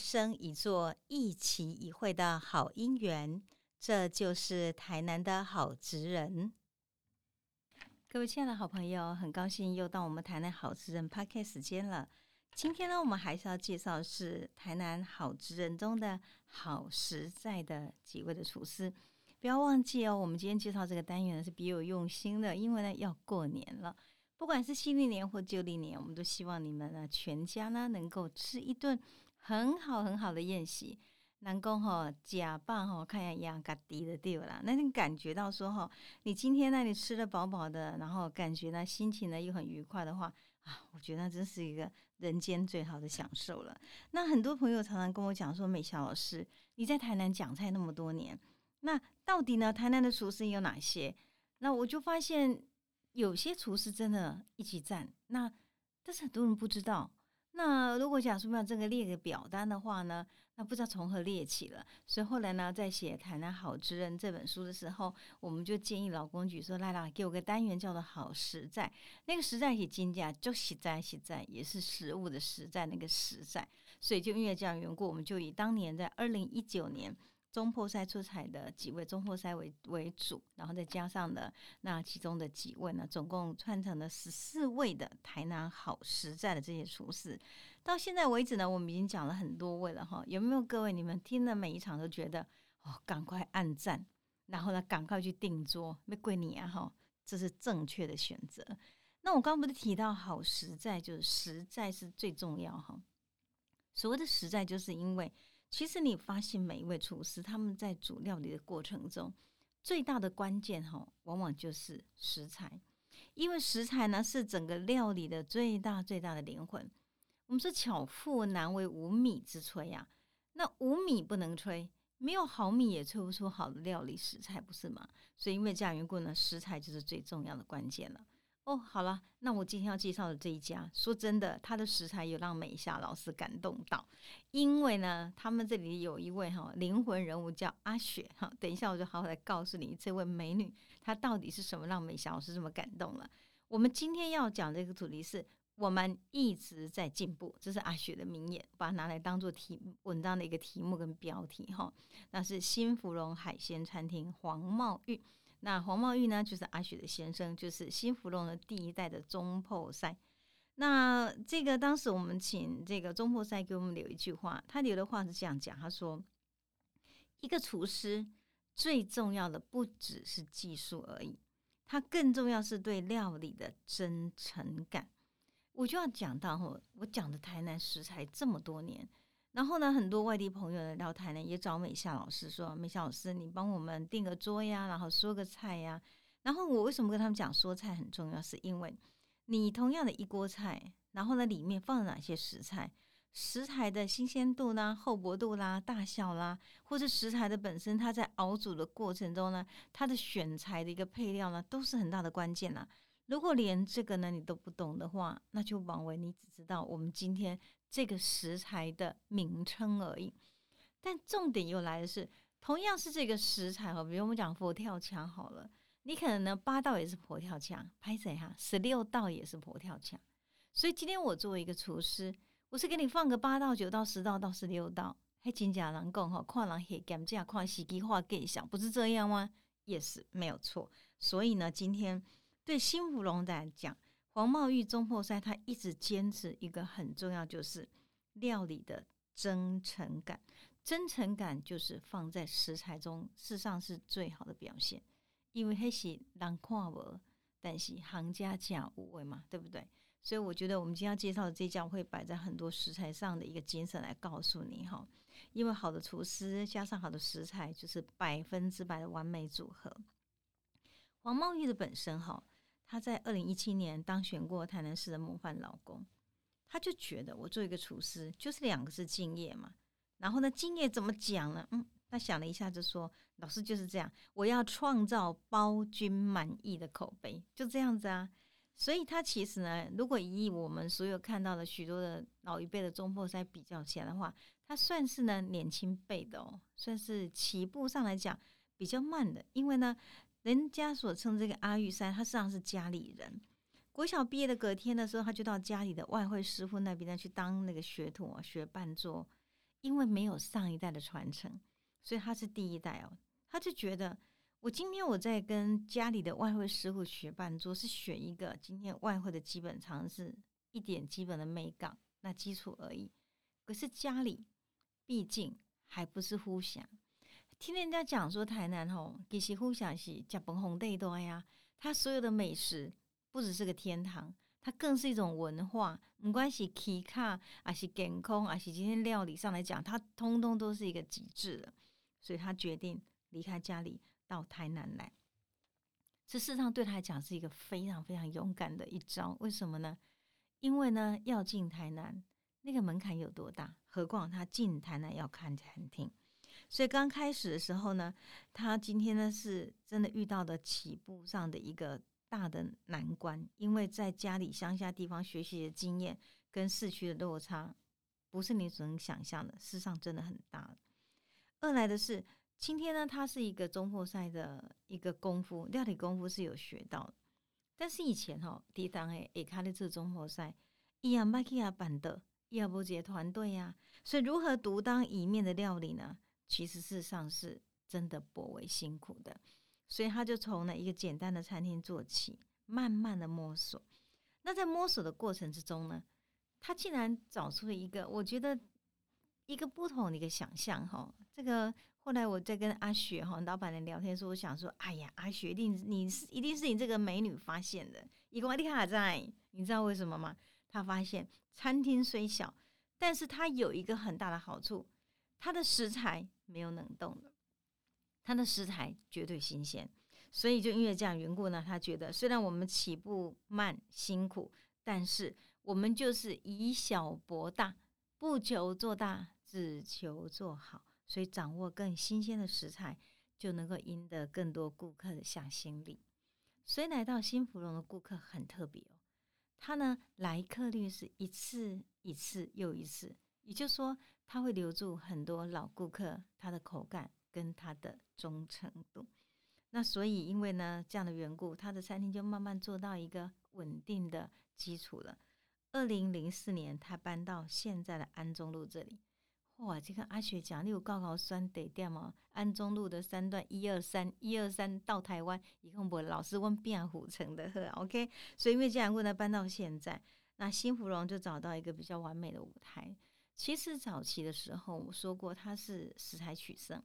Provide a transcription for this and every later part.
生一座、一期一会的好姻缘。这就是台南的好职人。各位亲爱的好朋友，很高兴又到我们台南好职人 PARK 时间了。今天呢，我们还是要介绍是台南好职人中的好实在的几位的厨师。不要忘记哦，我们今天介绍这个单元呢是别有用心的，因为呢要过年了。不管是新历年或旧历年，我们都希望你们呢全家呢能够吃一顿很好很好的宴席。南宫哈假扮哈看一下嘎低的地啦，那你感觉到说哈，你今天那里吃的饱饱的，然后感觉呢心情呢又很愉快的话啊，我觉得那真是一个人间最好的享受了。那很多朋友常常跟我讲说，美霞老师你在台南讲菜那么多年，那到底呢台南的厨师有哪些？那我就发现。有些厨师真的一起赞，那但是很多人不知道。那如果假说要这个列个表单的话呢，那不知道从何列起了。所以后来呢，在写《谈谈好之人》这本书的时候，我们就建议老公举说：“来啦，给我个单元叫做‘好实在’。那个实在是金价，就实在实在，也是实物的实在那个实在。所以就因为这样缘故，我们就以当年在二零一九年。”中破塞出彩的几位中破塞为为主，然后再加上的那其中的几位呢，总共串成了十四位的台南好实在的这些厨师。到现在为止呢，我们已经讲了很多位了哈。有没有各位你们听了每一场都觉得哦，赶快按赞，然后呢，赶快去订桌，没贵你啊哈，这是正确的选择。那我刚不是提到好实在，就是实在是最重要哈。所谓的实在，就是因为。其实你发现每一位厨师他们在煮料理的过程中，最大的关键哈，往往就是食材，因为食材呢是整个料理的最大最大的灵魂。我们说巧妇难为无米之炊呀，那无米不能炊，没有好米也炊不出好的料理食材，不是吗？所以因为这样缘故呢，食材就是最重要的关键了。哦，好了，那我今天要介绍的这一家，说真的，他的食材有让美霞老师感动到，因为呢，他们这里有一位哈灵魂人物叫阿雪哈，等一下我就好好来告诉你，这位美女她到底是什么让美霞老师这么感动了。我们今天要讲这个主题是我们一直在进步，这是阿雪的名言，把它拿来当做题文章的一个题目跟标题哈。那是新芙蓉海鲜餐厅黄茂玉。那黄茂玉呢，就是阿雪的先生，就是新福隆的第一代的中破赛。那这个当时我们请这个中破赛给我们留一句话，他留的话是这样讲：他说，一个厨师最重要的不只是技术而已，他更重要是对料理的真诚感。我就要讲到哈，我讲的台南食材这么多年。然后呢，很多外地朋友来到台南，也找美夏老师说：“美夏老师，你帮我们订个桌呀，然后说个菜呀。”然后我为什么跟他们讲说菜很重要？是因为你同样的一锅菜，然后呢里面放了哪些食材，食材的新鲜度啦、厚薄度啦、大小啦，或者食材的本身，它在熬煮的过程中呢，它的选材的一个配料呢，都是很大的关键啦。如果连这个呢你都不懂的话，那就枉为你只知道我们今天。这个食材的名称而已，但重点又来的是，同样是这个食材哈，比如我们讲佛跳墙好了，你可能呢八道也是佛跳墙，拍谁哈？十六道也是佛跳墙，所以今天我作为一个厨师，我是给你放个八道、九道、十道到十六道，还真假难讲哈，看人黑干这样看西机话给想，不是这样吗？也是没有错。所以呢，今天对新芙蓉来讲。黄茂玉中破赛，他一直坚持一个很重要，就是料理的真诚感。真诚感就是放在食材中，事实上是最好的表现。因为黑是人看无，但是行家讲无味嘛，对不对？所以我觉得我们今天要介绍的这家会摆在很多食材上的一个精神来告诉你哈。因为好的厨师加上好的食材，就是百分之百的完美组合。黄茂玉的本身哈。他在二零一七年当选过台南市的模范老公，他就觉得我做一个厨师就是两个字敬业嘛。然后呢，敬业怎么讲呢？嗯，他想了一下就说：“老师就是这样，我要创造包君满意的口碑，就这样子啊。”所以他其实呢，如果以我们所有看到的许多的老一辈的中破塞比较起来的话，他算是呢年轻辈的哦，算是起步上来讲比较慢的，因为呢。人家所称这个阿玉山，他实际上是家里人。国小毕业的隔天的时候，他就到家里的外汇师傅那边呢去当那个学徒啊，学伴奏。因为没有上一代的传承，所以他是第一代哦。他就觉得，我今天我在跟家里的外汇师傅学伴奏，是学一个今天外汇的基本常识，一点基本的美感，那基础而已。可是家里毕竟还不是呼响，听人家讲说台南吼，其实呼响是加本红地多呀，它所有的美食不只是个天堂。它更是一种文化，不管是体卡还是健康，还是今天料理上来讲，它通通都是一个极致的。所以他决定离开家里到台南来。这事实上对他来讲是一个非常非常勇敢的一招。为什么呢？因为呢，要进台南那个门槛有多大？何况他进台南要看餐厅，所以刚开始的时候呢，他今天呢是真的遇到的起步上的一个。大的难关，因为在家里乡下地方学习的经验跟市区的落差，不是你所能想象的，事实上真的很大。二来的是，今天呢，他是一个中破赛的一个功夫，料理功夫是有学到。但是以前哈，抵挡诶，也开的这中破赛，伊亚麦克亚版的伊亚波杰团队呀，所以如何独当一面的料理呢？其实事实上是真的颇为辛苦的。所以他就从呢一个简单的餐厅做起，慢慢的摸索。那在摸索的过程之中呢，他竟然找出了一个我觉得一个不同的一个想象哈。这个后来我在跟阿雪哈老板娘聊天说，我想说，哎呀，阿雪一定你是一定是你这个美女发现的。伊瓜利卡在，你知道为什么吗？他发现餐厅虽小，但是它有一个很大的好处，它的食材没有冷冻的。它的食材绝对新鲜，所以就因为这样缘故呢，他觉得虽然我们起步慢辛苦，但是我们就是以小博大，不求做大，只求做好，所以掌握更新鲜的食材，就能够赢得更多顾客的向心力。所以来到新芙蓉的顾客很特别哦，他呢来客率是一次一次又一次，也就是说他会留住很多老顾客，他的口感。跟他的忠诚度，那所以因为呢这样的缘故，他的餐厅就慢慢做到一个稳定的基础了。二零零四年，他搬到现在的安中路这里。哇，这个阿雪讲，你有高考酸得掉吗？安中路的三段一二三一二三到台湾，一共我老师问变虎城的呵，OK。所以因为这样过呢，搬到现在，那新芙蓉就找到一个比较完美的舞台。其实早期的时候，我说过他是食材取胜。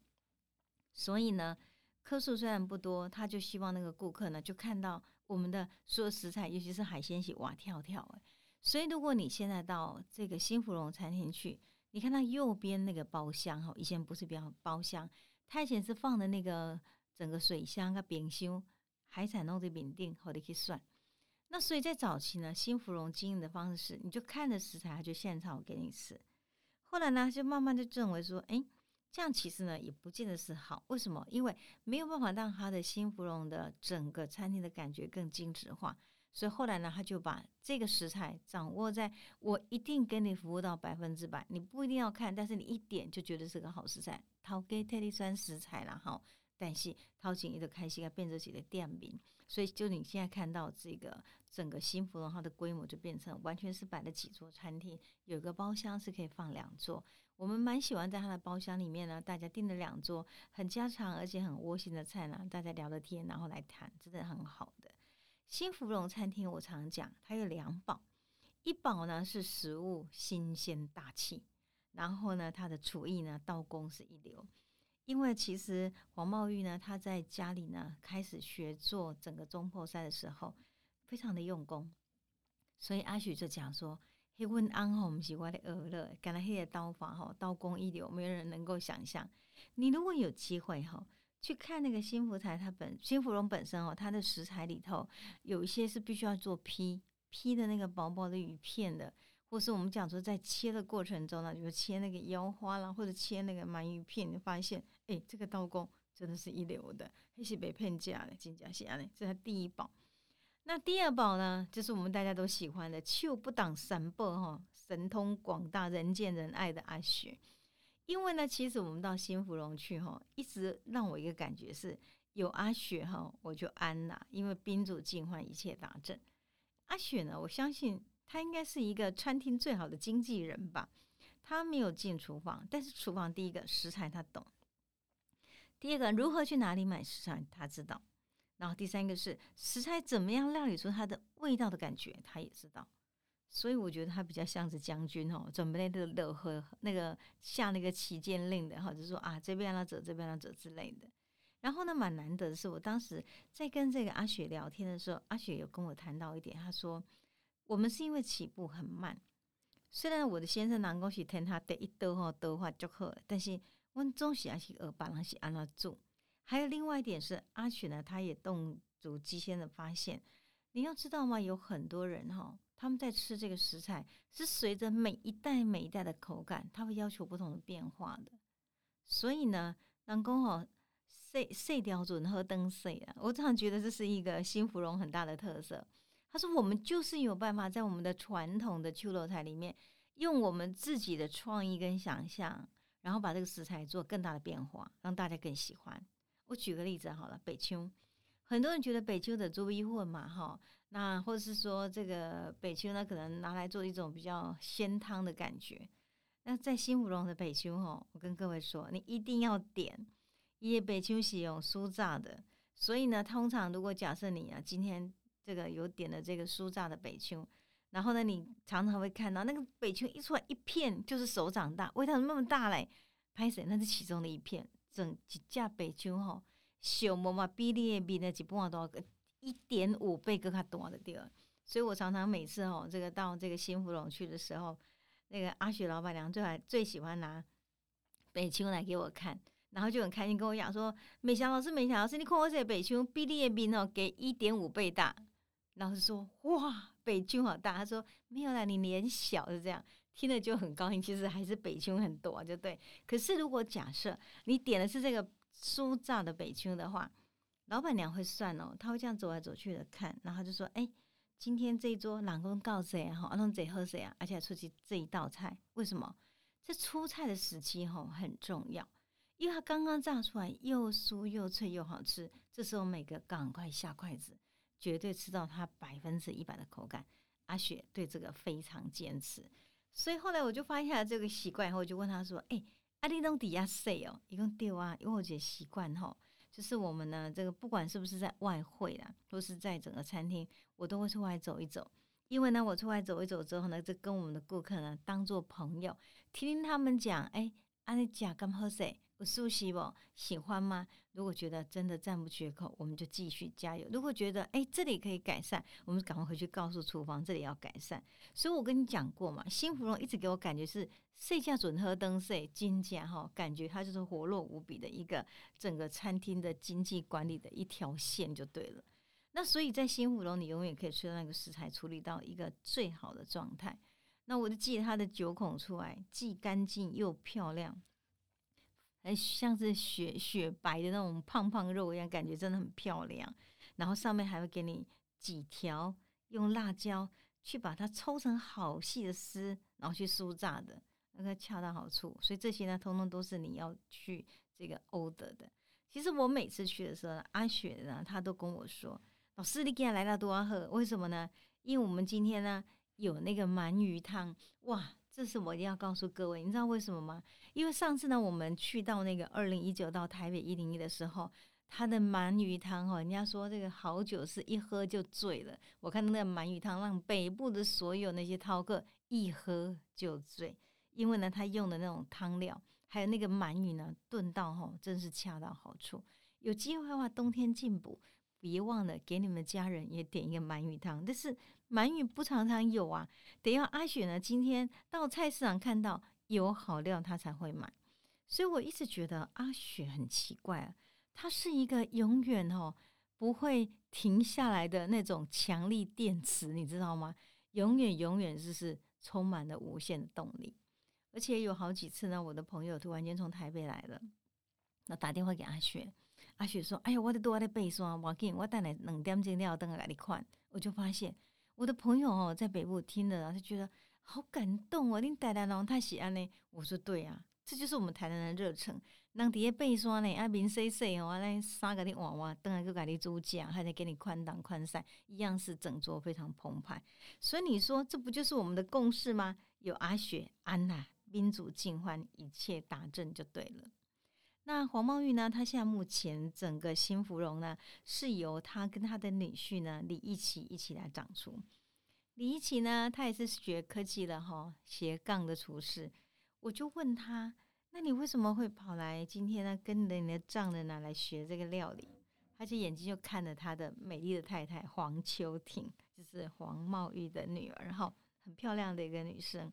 所以呢，客数虽然不多，他就希望那个顾客呢，就看到我们的所有食材，尤其是海鲜系哇跳跳诶。所以如果你现在到这个新芙蓉餐厅去，你看它右边那个包厢哈，以前不是比较包厢，它以前是放的那个整个水箱跟冰箱，海产弄的饼店，好的可以算。那所以在早期呢，新芙蓉经营的方式是，你就看着食材，他就现炒给你吃。后来呢，就慢慢就认为说，哎。这样其实呢也不见得是好，为什么？因为没有办法让他的新芙蓉的整个餐厅的感觉更精致化，所以后来呢，他就把这个食材掌握在我一定给你服务到百分之百，你不一定要看，但是你一点就觉得是个好食材，掏给特地酸食材了哈。但是掏钱一个开心啊，变成自己的店名，所以就你现在看到这个整个新芙蓉，它的规模就变成完全是摆了几桌餐厅，有个包厢是可以放两桌。我们蛮喜欢在它的包厢里面呢，大家订了两桌很家常而且很窝心的菜呢，大家聊着天然后来谈，真的很好的。新芙蓉餐厅我常讲，它有两宝，一宝呢是食物新鲜大气，然后呢它的厨艺呢刀工是一流。因为其实黄茂玉呢，他在家里呢开始学做整个中破菜的时候，非常的用功，所以阿许就讲说：“嘿，问安吼，我们是我的儿乐，干了黑的刀法吼，刀工一流，没有人能够想象。你如果有机会吼，去看那个新福台，它本新芙蓉本身哦，它的食材里头有一些是必须要做劈劈的那个薄薄的鱼片的。”或是我们讲说，在切的过程中呢，比如切那个腰花啦，或者切那个鳗鱼片，你发现，哎，这个刀工真的是一流的，还是被骗价的，金甲虾呢，这是第一宝。那第二宝呢，就是我们大家都喜欢的，就不挡三宝哈，神通广大、人见人爱的阿雪。因为呢，其实我们到新芙蓉去哈，一直让我一个感觉是有阿雪哈，我就安啦，因为宾主尽欢，一切大正。阿雪呢，我相信他应该是一个餐厅最好的经纪人吧。他没有进厨房，但是厨房第一个食材他懂，第二个如何去哪里买食材他知道，然后第三个是食材怎么样料理出它的味道的感觉他也知道。所以我觉得他比较像是将军哦，准备那个乐和那个下那个旗舰令的，或者说啊这边要走这边要走之类的。然后呢，蛮难得的是，我当时在跟这个阿雪聊天的时候，阿雪有跟我谈到一点，他说我们是因为起步很慢，虽然我的先生能够是听他得一兜哈多话就好，但是我总是还是耳把那些安那做。还有另外一点是，阿雪呢，他也动足机先的发现，你要知道吗？有很多人哈。他们在吃这个食材，是随着每一代每一代的口感，他会要求不同的变化的。所以呢，南宫哈，碎碎雕准喝灯碎啊，我常常觉得这是一个新芙蓉很大的特色。他说，我们就是有办法在我们的传统的秋楼菜里面，用我们自己的创意跟想象，然后把这个食材做更大的变化，让大家更喜欢。我举个例子好了，北秋，很多人觉得北秋的猪一混嘛，哈。那或者是说，这个北秋呢，可能拿来做一种比较鲜汤的感觉。那在新芙蓉的北秋哈，我跟各位说，你一定要点，因为北秋是用酥炸的，所以呢，通常如果假设你啊今天这个有点的这个酥炸的北秋，然后呢，你常常会看到那个北秋一出来一片就是手掌大，味道那么大嘞，拍谁那是其中的一片，整几架北秋哈，小么嘛比例比那几半多个。一点五倍更加多的地儿，所以我常常每次哦，这个到这个新芙蓉去的时候，那个阿雪老板娘最还最喜欢拿北青来给我看，然后就很开心跟我讲说：“美霞老师，美霞老师，你看我这北青比例的比哦，给一点五倍大。”老师说：“哇，北青好大。”他说：“没有啦，你脸小是这样。”听了就很高兴，其实还是北青很多，就对。可是如果假设你点的是这个酥炸的北青的话，老板娘会算哦，她会这样走来走去的看，然后就说：“哎，今天这一桌老公告谁啊？哈，阿龙谁喝谁啊？而且出去这一道菜，为什么？这出菜的时机哈很重要，因为它刚刚炸出来又酥又脆又好吃，这时候每个赶快下筷子，绝对吃到它百分之一百的口感。阿雪对这个非常坚持，所以后来我就发现了这个习惯，后我就问他说：，哎，阿丽东底下谁哦？一共丢啊，因为我觉得习惯哈。”就是我们呢，这个不管是不是在外汇啦，或是在整个餐厅，我都会出来走一走。因为呢，我出来走一走之后呢，就跟我们的顾客呢当做朋友，听听他们讲，哎，阿你讲干喝水。我熟悉不？喜欢吗？如果觉得真的赞不绝口，我们就继续加油。如果觉得哎这里可以改善，我们赶快回去告诉厨房这里要改善。所以我跟你讲过嘛，新芙蓉一直给我感觉是睡觉准喝灯睡金价哈，感觉它就是活络无比的一个整个餐厅的经济管理的一条线就对了。那所以在新芙蓉，你永远可以吃到那个食材处理到一个最好的状态。那我就记得它的九孔出来，既干净又漂亮。很像是雪雪白的那种胖胖肉一样，感觉真的很漂亮。然后上面还会给你几条用辣椒去把它抽成好细的丝，然后去酥炸的，那个恰到好处。所以这些呢，通通都是你要去这个欧德的。其实我每次去的时候，阿雪呢，他都跟我说：“老师，你今天来了多喝？为什么呢？因为我们今天呢有那个鳗鱼汤，哇！”这是我一定要告诉各位，你知道为什么吗？因为上次呢，我们去到那个二零一九到台北一零一的时候，他的鳗鱼汤哈，人家说这个好酒是一喝就醉了。我看那个鳗鱼汤，让北部的所有那些饕客一喝就醉，因为呢，他用的那种汤料，还有那个鳗鱼呢，炖到哈，真是恰到好处。有机会的话，冬天进补，别忘了给你们家人也点一个鳗鱼汤。但是。鳗鱼不常常有啊，得要阿雪呢。今天到菜市场看到有好料，他才会买。所以我一直觉得阿雪很奇怪啊，他是一个永远哦不会停下来的那种强力电池，你知道吗？永远永远就是充满了无限的动力。而且有好几次呢，我的朋友突然间从台北来了，那打电话给阿雪，阿雪说：“哎呀，我的多在背霜，我给你，我等来两点钟了，等来给你看。”我就发现。我的朋友哦，在北部听了，他觉得好感动哦。你带来龙太喜安呢？我说对啊，这就是我们台南的热忱。人伫个背山呢，啊，面洗洗哦，来三个的娃娃，等下去给你煮酱，还得给你宽档宽晒，一样是整桌非常澎湃。所以你说这不就是我们的共识吗？有阿雪、安娜、宾主尽欢，一切达阵就对了。那黄茂玉呢？他现在目前整个新芙蓉呢，是由他跟他的女婿呢李一奇一起来长出。李一奇呢，他也是学科技的哈，斜杠的厨师。我就问他，那你为什么会跑来今天呢，跟着你的丈人呢来学这个料理？他就眼睛就看着他的美丽的太太黄秋婷，就是黄茂玉的女儿，哈，很漂亮的一个女生。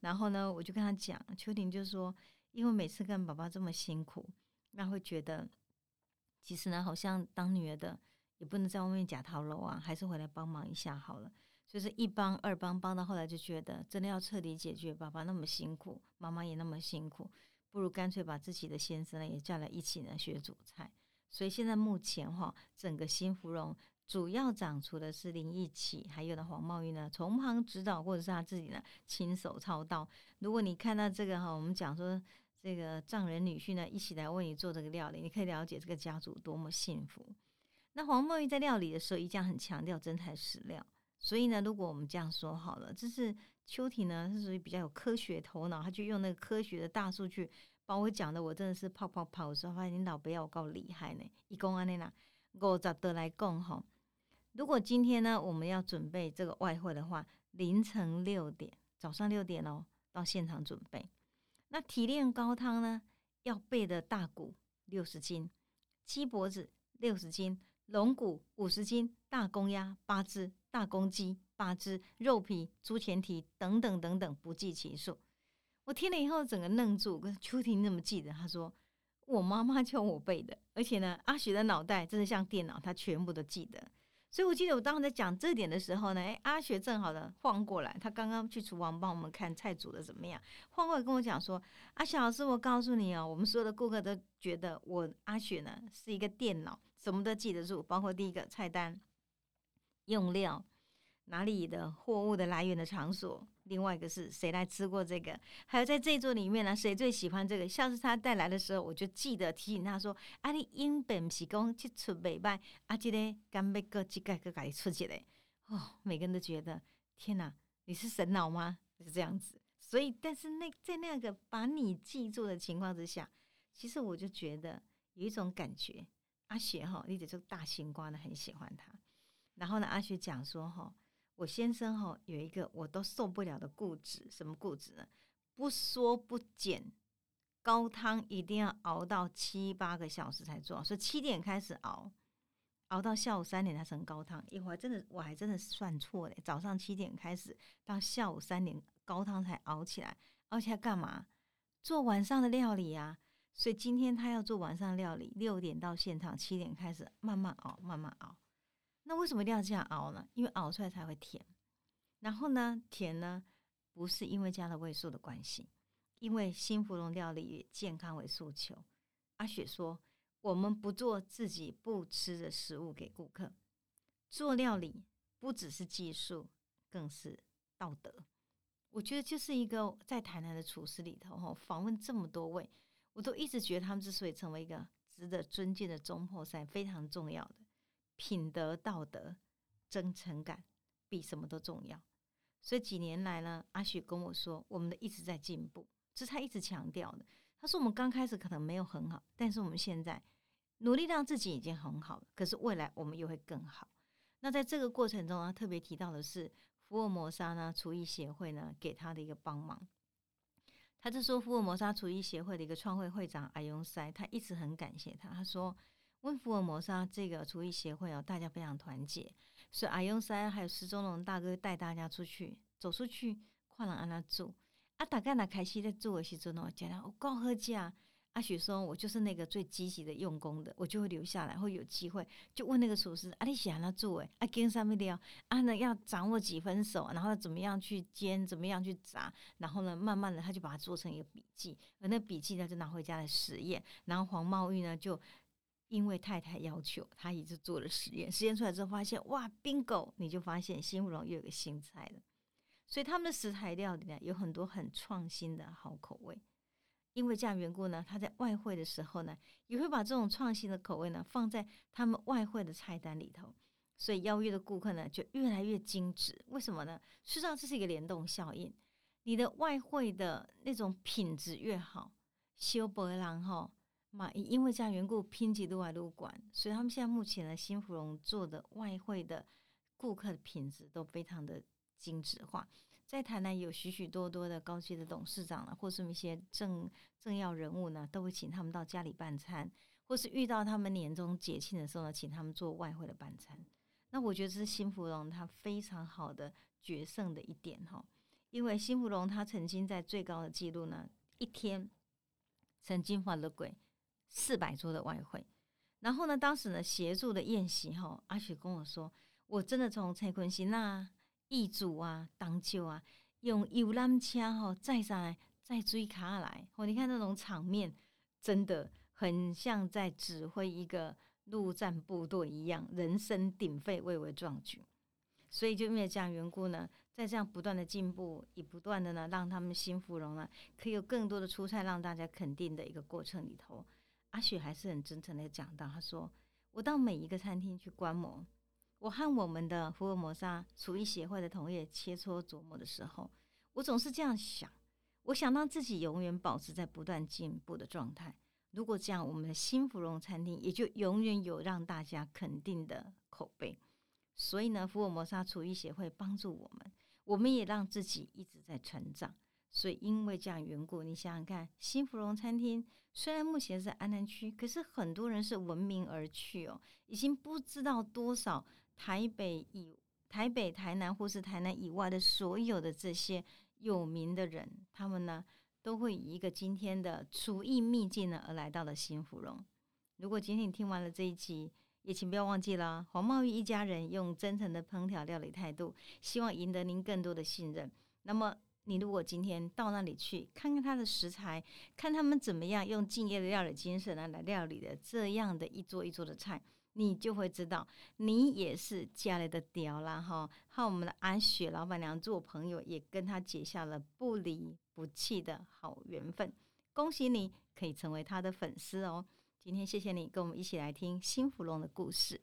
然后呢，我就跟他讲，秋婷就说。因为每次跟爸爸这么辛苦，那会觉得其实呢，好像当女儿的也不能在外面假套路啊，还是回来帮忙一下好了。就是一帮二帮帮到后来就觉得，真的要彻底解决爸爸那么辛苦，妈妈也那么辛苦，不如干脆把自己的先生呢也叫来一起呢学煮菜。所以现在目前哈，整个新芙蓉主要长出的是林义启，还有呢黄茂玉呢从旁指导，或者是他自己呢亲手操刀。如果你看到这个哈，我们讲说。这个丈人女婿呢，一起来为你做这个料理，你可以了解这个家族多么幸福。那黄梦玉在料理的时候，一向很强调真材实料。所以呢，如果我们这样说好了，这是秋婷呢，是属于比较有科学头脑，他就用那个科学的大数据把我讲的，我真的是泡泡泡。我说发现领导不要我够厉害呢，一共安内啦，五十得来共哈。如果今天呢，我们要准备这个外汇的话，凌晨六点，早上六点哦，到现场准备。那提炼高汤呢，要备的大骨六十斤，鸡脖子六十斤，龙骨五十斤，大公鸭八只，大公鸡八只，肉皮、猪前蹄等等等等，不计其数。我听了以后，整个愣住。跟秋婷怎么记得？他说我妈妈教我背的，而且呢，阿雪的脑袋真的像电脑，他全部都记得。所以，我记得我当时在讲这点的时候呢，哎，阿雪正好的晃过来，他刚刚去厨房帮我们看菜煮的怎么样，晃过来跟我讲说：“阿雪老师，我告诉你哦，我们所有的顾客都觉得我阿雪呢是一个电脑，什么都记得住，包括第一个菜单、用料。”哪里的货物的来源的场所？另外一个是谁来吃过这个？还有在这一桌里面呢，谁最喜欢这个？下次他带来的时候，我就记得提醒他说：“啊，你英本是讲去出美拜，啊，这个干贝个几盖个给出去嘞。”哦，每个人都觉得天哪，你是神脑吗？是这样子。所以，但是那在那个把你记住的情况之下，其实我就觉得有一种感觉。阿雪哈，你得这个大西瓜呢，很喜欢他。然后呢，阿雪讲说哈。我先生哈有一个我都受不了的固执，什么固执呢？不说不减，高汤一定要熬到七八个小时才做，所以七点开始熬，熬到下午三点才成高汤。一会儿真的我还真的算错嘞，早上七点开始到下午三点高汤才熬起来，熬起来干嘛？做晚上的料理呀。所以今天他要做晚上料理，六点到现场，七点开始慢慢熬，慢慢熬。那为什么一定要这样熬呢？因为熬出来才会甜。然后呢，甜呢不是因为加了味素的关系，因为新芙蓉料理以健康为诉求。阿雪说：“我们不做自己不吃的食物给顾客，做料理不只是技术，更是道德。”我觉得就是一个在台南的厨师里头，哈，访问这么多位，我都一直觉得他们之所以成为一个值得尊敬的中破赛，非常重要的。品德、道德、真诚感比什么都重要。所以几年来呢，阿雪跟我说，我们的一直在进步，这是他一直强调的。他说，我们刚开始可能没有很好，但是我们现在努力让自己已经很好了。可是未来我们又会更好。那在这个过程中啊，特别提到的是福尔摩沙呢厨艺协会呢给他的一个帮忙。他就说，福尔摩沙厨艺协会的一个创会会长阿永塞，他一直很感谢他。他说。温福尔摩沙这个厨艺协会哦，大家非常团结，所以阿勇山还有石中龙大哥带大家出去走出去，看人安那做。啊，大概那开始在做的时阵哦，讲我够喝价。阿雪说，我就是那个最积极的用功的，我就会留下来，会有机会就问那个厨师，啊，你喜欢他做诶，阿，跟上面聊，啊，呢要掌握几分熟，然后怎么样去煎，怎么样去炸，然后呢，慢慢的他就把它做成一个笔记，而那笔记呢就拿回家来实验，然后黄茂玉呢就。因为太太要求，他一直做了实验，实验出来之后发现，哇，bingo！你就发现新芙蓉又有个新菜了。所以他们的食材料里呢，有很多很创新的好口味。因为这样缘故呢，他在外汇的时候呢，也会把这种创新的口味呢放在他们外汇的菜单里头，所以邀约的顾客呢就越来越精致。为什么呢？事实上这是一个联动效应，你的外汇的那种品质越好，修博郎哈嘛，因为这样缘故，拼级都外都管，所以他们现在目前的新芙蓉做的外汇的顾客的品质都非常的精致化。在台南有许许多多的高级的董事长了，或是一些政政要人物呢，都会请他们到家里办餐，或是遇到他们年终节庆的时候呢，请他们做外汇的办餐。那我觉得这是新芙蓉它非常好的决胜的一点哈，因为新芙蓉它曾经在最高的记录呢，一天曾经发了鬼四百桌的外汇。然后呢，当时呢协助的宴席哈，阿雪跟我说，我真的从蔡坤熙那。易主啊，当舅啊，用游览车吼载上来，载追卡来，哦，你看那种场面，真的很像在指挥一个陆战部队一样，人声鼎沸，蔚为壮举。所以就因为这样缘故呢，在这样不断的进步，也不断的呢，让他们新芙蓉呢，可以有更多的出菜让大家肯定的一个过程里头，阿雪还是很真诚的讲到，他说：“我到每一个餐厅去观摩。”我和我们的福尔摩沙厨艺协会的同业切磋琢磨的时候，我总是这样想：我想让自己永远保持在不断进步的状态。如果这样，我们的新芙蓉餐厅也就永远有让大家肯定的口碑。所以呢，福尔摩沙厨艺协会帮助我们，我们也让自己一直在成长。所以因为这样缘故，你想想看，新芙蓉餐厅虽然目前是安南区，可是很多人是闻名而去哦，已经不知道多少。台北以台北、台南或是台南以外的所有的这些有名的人，他们呢都会以一个今天的厨艺秘境呢而来到了新芙蓉。如果今天你听完了这一集，也请不要忘记了黄茂玉一家人用真诚的烹调料理态度，希望赢得您更多的信任。那么你如果今天到那里去看看他的食材，看他们怎么样用敬业的料理精神来来料理的这样的一桌一桌的菜。你就会知道，你也是家里的屌啦哈！和我们的阿雪老板娘做朋友，也跟她结下了不离不弃的好缘分。恭喜你可以成为她的粉丝哦！今天谢谢你跟我们一起来听新芙蓉的故事。